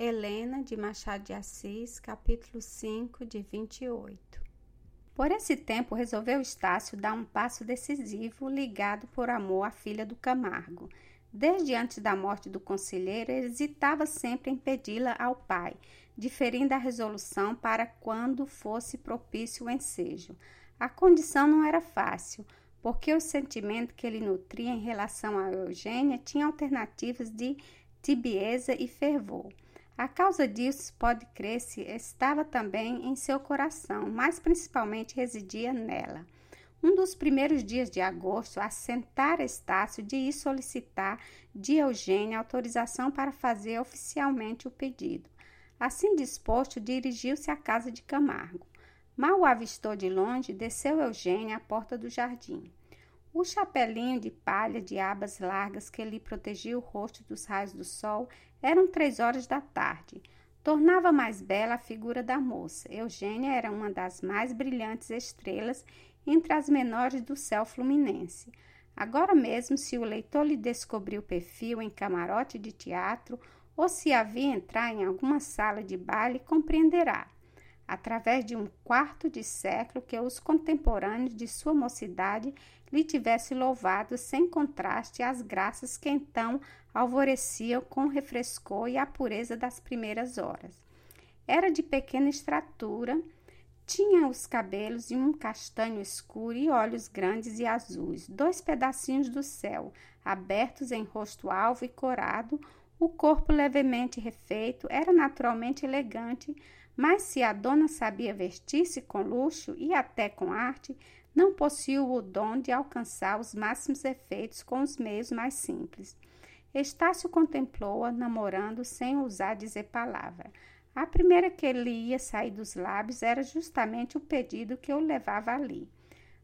Helena de Machado de Assis, capítulo 5, de 28. Por esse tempo, resolveu Estácio dar um passo decisivo, ligado por amor à filha do Camargo. Desde antes da morte do conselheiro, hesitava sempre em pedi-la ao pai, diferindo a resolução para quando fosse propício o ensejo. A condição não era fácil, porque o sentimento que ele nutria em relação a Eugênia tinha alternativas de tibieza e fervor. A causa disso, pode crer-se, estava também em seu coração, mas principalmente residia nela. Um dos primeiros dias de agosto, assentara Estácio de ir solicitar de Eugênia autorização para fazer oficialmente o pedido. Assim disposto, dirigiu-se à casa de Camargo. Mal o avistou de longe, desceu Eugênia à porta do jardim. O chapelinho de palha de abas largas que lhe protegia o rosto dos raios do sol eram três horas da tarde. Tornava mais bela a figura da moça. Eugênia era uma das mais brilhantes estrelas entre as menores do céu fluminense. Agora mesmo, se o leitor lhe descobriu o perfil em camarote de teatro ou se havia entrar em alguma sala de baile, compreenderá através de um quarto de século que os contemporâneos de sua mocidade lhe tivessem louvado sem contraste as graças que então alvoreciam com o refrescor e a pureza das primeiras horas. Era de pequena estatura, tinha os cabelos de um castanho escuro e olhos grandes e azuis, dois pedacinhos do céu, abertos em rosto alvo e corado, o corpo levemente refeito, era naturalmente elegante, mas se a dona sabia vestir-se com luxo e até com arte, não possuía o dom de alcançar os máximos efeitos com os meios mais simples. Estácio contemplou-a, namorando sem ousar dizer palavra. A primeira que lhe ia sair dos lábios era justamente o pedido que o levava ali.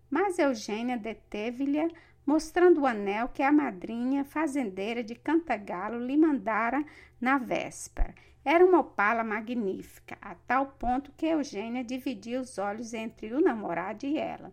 Mas Eugênia deteve-lhe, mostrando o anel que a madrinha fazendeira de Cantagalo lhe mandara na véspera. Era uma opala magnífica, a tal ponto que Eugênia dividia os olhos entre o namorado e ela.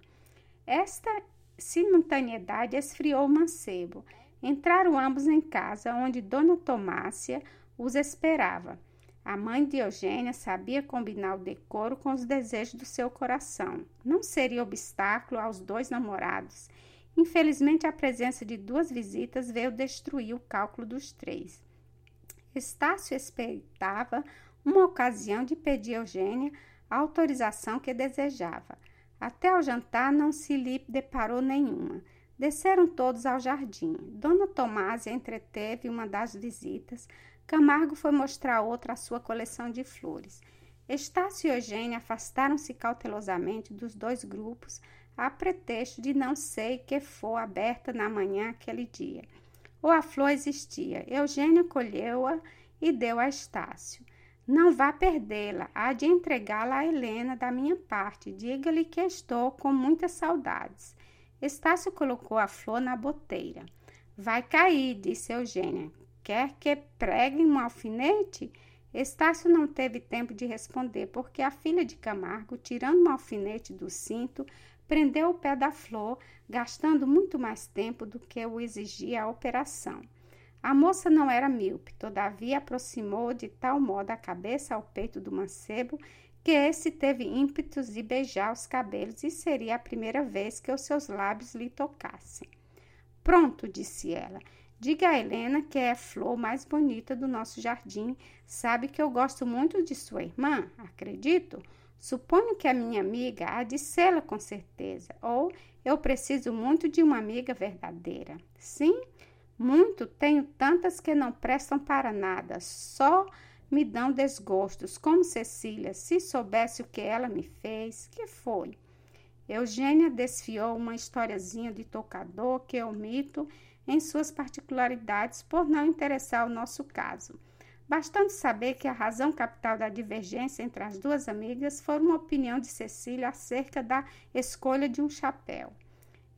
Esta simultaneidade esfriou o mancebo. Entraram ambos em casa, onde Dona Tomásia os esperava. A mãe de Eugênia sabia combinar o decoro com os desejos do seu coração. Não seria obstáculo aos dois namorados. Infelizmente, a presença de duas visitas veio destruir o cálculo dos três. Estácio esperava uma ocasião de pedir a Eugênia a autorização que desejava. Até ao jantar não se lhe deparou nenhuma. Desceram todos ao jardim. Dona Tomásia entreteve uma das visitas. Camargo foi mostrar outra a sua coleção de flores. Estácio e Eugênia afastaram-se cautelosamente dos dois grupos, a pretexto de não sei que for aberta na manhã aquele dia ou a flor existia. Eugênio colheu-a e deu a Estácio. Não vá perdê-la, há de entregá-la a Helena da minha parte. Diga-lhe que estou com muitas saudades. Estácio colocou a flor na boteira. Vai cair, disse Eugênia. Quer que pregue um alfinete? Estácio não teve tempo de responder, porque a filha de Camargo, tirando um alfinete do cinto, prendeu o pé da flor, gastando muito mais tempo do que o exigia a operação. A moça não era míope, todavia aproximou de tal modo a cabeça ao peito do mancebo que esse teve ímpetos de beijar os cabelos e seria a primeira vez que os seus lábios lhe tocassem. Pronto, disse ela. Diga a Helena que é a flor mais bonita do nosso jardim. Sabe que eu gosto muito de sua irmã, acredito. Suponho que a minha amiga há de sê-la com certeza, ou eu preciso muito de uma amiga verdadeira. Sim, muito, tenho tantas que não prestam para nada, só me dão desgostos, como Cecília, se soubesse o que ela me fez, que foi? Eugênia desfiou uma historiazinha de tocador que omito em suas particularidades por não interessar o nosso caso. Bastando saber que a razão capital da divergência entre as duas amigas foi uma opinião de Cecília acerca da escolha de um chapéu.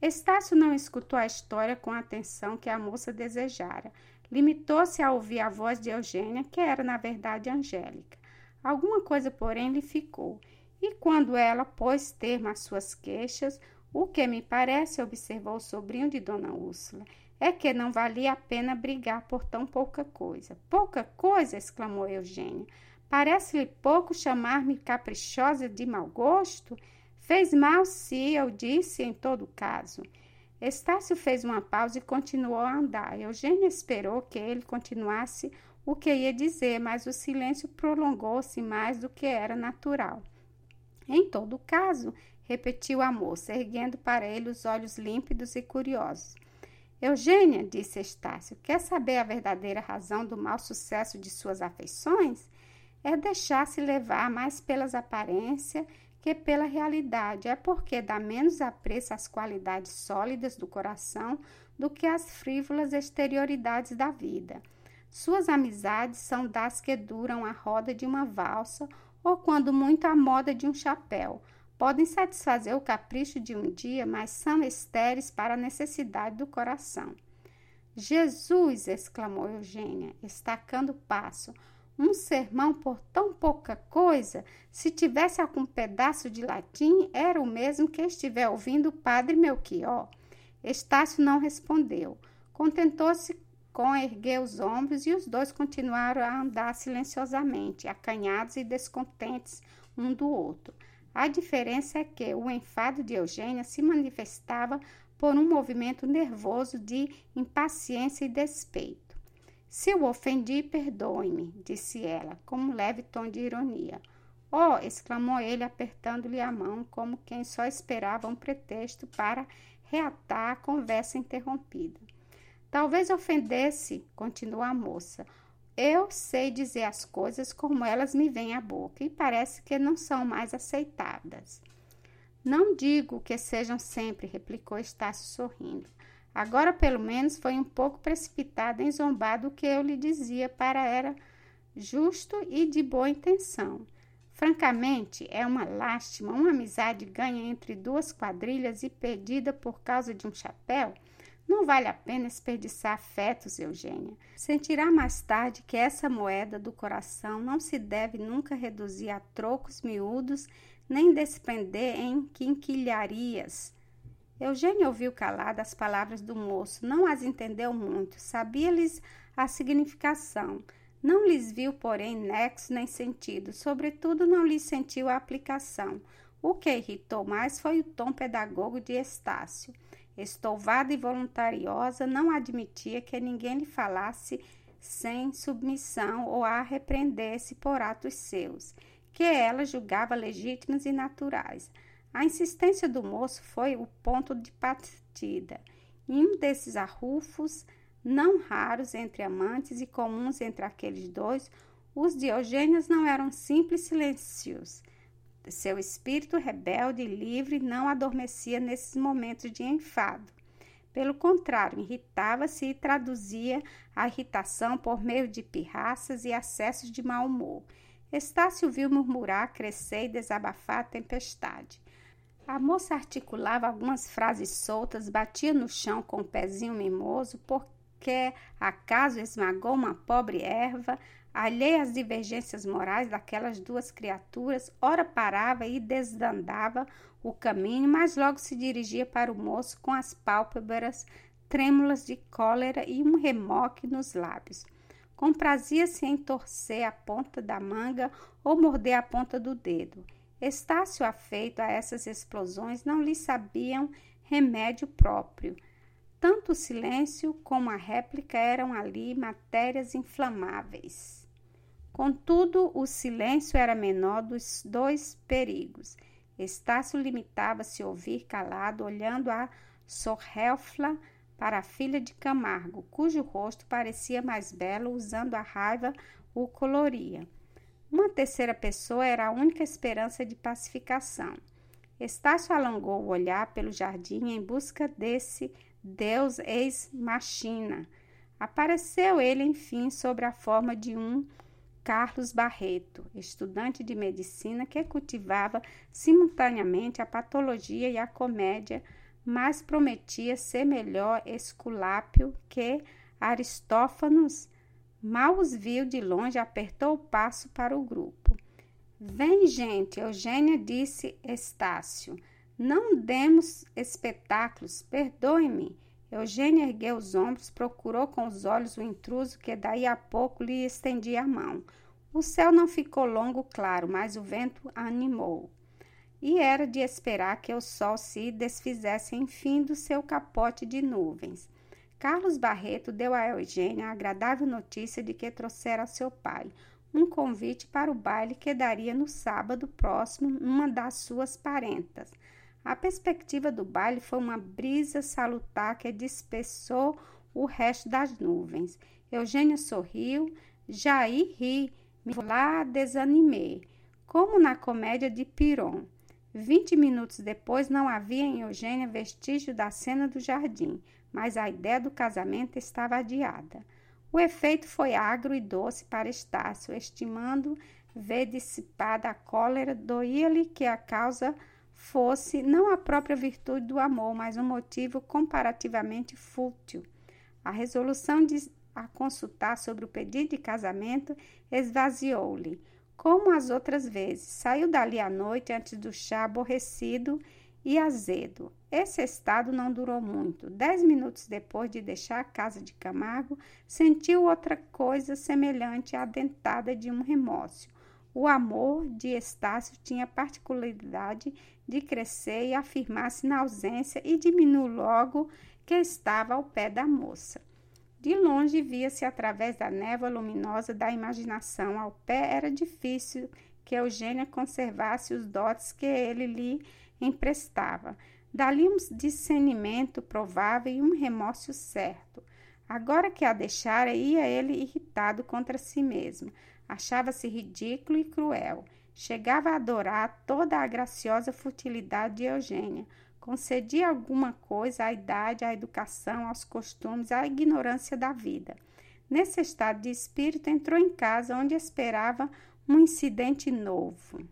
Estácio não escutou a história com a atenção que a moça desejara. Limitou-se a ouvir a voz de Eugênia, que era, na verdade, Angélica. Alguma coisa, porém, lhe ficou. E quando ela pôs termo às suas queixas, o que me parece, observou o sobrinho de Dona Úrsula, é que não valia a pena brigar por tão pouca coisa. Pouca coisa? exclamou Eugênia. Parece-lhe pouco chamar-me caprichosa de mau gosto? Fez mal se eu disse em todo caso. Estácio fez uma pausa e continuou a andar. Eugênia esperou que ele continuasse o que ia dizer, mas o silêncio prolongou-se mais do que era natural. Em todo caso, repetiu a moça, erguendo para ele os olhos límpidos e curiosos. Eugênia, disse Estácio, quer saber a verdadeira razão do mau sucesso de suas afeições? É deixar-se levar mais pelas aparências que pela realidade. É porque dá menos apreço às qualidades sólidas do coração do que às frívolas exterioridades da vida. Suas amizades são das que duram a roda de uma valsa ou, quando muito, a moda de um chapéu podem satisfazer o capricho de um dia, mas são estéreis para a necessidade do coração. Jesus! exclamou Eugênia, estacando o passo. Um sermão por tão pouca coisa? Se tivesse algum pedaço de latim, era o mesmo que estiver ouvindo o padre Melchior. Estácio não respondeu. Contentou-se com erguer os ombros e os dois continuaram a andar silenciosamente, acanhados e descontentes um do outro. A diferença é que o enfado de Eugênia se manifestava por um movimento nervoso de impaciência e despeito. Se o ofendi, perdoe-me, disse ela, com um leve tom de ironia. Oh! exclamou ele, apertando-lhe a mão, como quem só esperava um pretexto para reatar a conversa interrompida. Talvez ofendesse, continuou a moça, eu sei dizer as coisas como elas me vêm à boca e parece que não são mais aceitadas. Não digo que sejam sempre, replicou Estácio sorrindo. Agora, pelo menos, foi um pouco precipitada em zombar do que eu lhe dizia para era justo e de boa intenção. Francamente, é uma lástima uma amizade ganha entre duas quadrilhas e perdida por causa de um chapéu não vale a pena desperdiçar afetos, Eugênia. Sentirá mais tarde que essa moeda do coração não se deve nunca reduzir a trocos miúdos, nem desprender em quinquilharias. Eugênia ouviu calada as palavras do moço, não as entendeu muito, sabia-lhes a significação. Não lhes viu, porém, nexo nem sentido, sobretudo não lhes sentiu a aplicação. O que irritou mais foi o tom pedagogo de Estácio. Estouvada e voluntariosa, não admitia que ninguém lhe falasse sem submissão ou a repreendesse por atos seus, que ela julgava legítimos e naturais. A insistência do moço foi o ponto de partida. Em um desses arrufos, não raros entre amantes e comuns entre aqueles dois, os Diogênios não eram simples silêncios, seu espírito rebelde e livre não adormecia nesses momentos de enfado. Pelo contrário, irritava-se e traduzia a irritação por meio de pirraças e acessos de mau humor. Estácio viu murmurar, crescer e desabafar a tempestade. A moça articulava algumas frases soltas, batia no chão com o pezinho mimoso, porque acaso esmagou uma pobre erva, Alheia às divergências morais daquelas duas criaturas, ora parava e desandava o caminho, mas logo se dirigia para o moço com as pálpebras trêmulas de cólera e um remoque nos lábios. Comprazia-se em torcer a ponta da manga ou morder a ponta do dedo. Estácio, afeito a essas explosões, não lhe sabiam remédio próprio. Tanto o silêncio como a réplica eram ali matérias inflamáveis. Contudo, o silêncio era menor dos dois perigos. Estácio limitava-se a ouvir calado, olhando a Sorrelfla para a filha de Camargo, cujo rosto parecia mais belo, usando a raiva o coloria. Uma terceira pessoa era a única esperança de pacificação. Estácio alongou o olhar pelo jardim em busca desse Deus ex-machina. Apareceu ele, enfim, sob a forma de um Carlos Barreto, estudante de medicina que cultivava simultaneamente a patologia e a comédia, mas prometia ser melhor esculápio que Aristófanos. Mal os viu de longe, apertou o passo para o grupo. Vem, gente, Eugênia disse Estácio. Não demos espetáculos, perdoe-me. Eugênia ergueu os ombros, procurou com os olhos o intruso que daí a pouco lhe estendia a mão. O céu não ficou longo claro, mas o vento animou. E era de esperar que o sol se desfizesse enfim do seu capote de nuvens. Carlos Barreto deu a Eugênia a agradável notícia de que trouxera seu pai um convite para o baile que daria no sábado próximo numa das suas parentas. A perspectiva do baile foi uma brisa salutar que dispersou o resto das nuvens. Eugênia sorriu, Jair ri, me lá desanimei, como na comédia de Piron. Vinte minutos depois não havia em Eugênia vestígio da cena do jardim, mas a ideia do casamento estava adiada. O efeito foi agro e doce para Estácio, estimando ver dissipada a cólera, doía-lhe que a causa fosse não a própria virtude do amor, mas um motivo comparativamente fútil. A resolução de a consultar sobre o pedido de casamento esvaziou-lhe, como as outras vezes. Saiu dali à noite antes do chá aborrecido e azedo. Esse estado não durou muito. Dez minutos depois de deixar a casa de Camargo, sentiu outra coisa semelhante à dentada de um remorso. O amor de Estácio tinha a particularidade de crescer e afirmar-se na ausência e diminuiu logo que estava ao pé da moça. De longe via-se através da névoa luminosa da imaginação. Ao pé era difícil que Eugênia conservasse os dotes que ele lhe emprestava. Dali um discernimento provável e um remorso certo. Agora que a deixara, ia ele irritado contra si mesmo. Achava-se ridículo e cruel. Chegava a adorar toda a graciosa futilidade de Eugênia. Concedia alguma coisa à idade, à educação, aos costumes, à ignorância da vida. Nesse estado de espírito, entrou em casa onde esperava um incidente novo.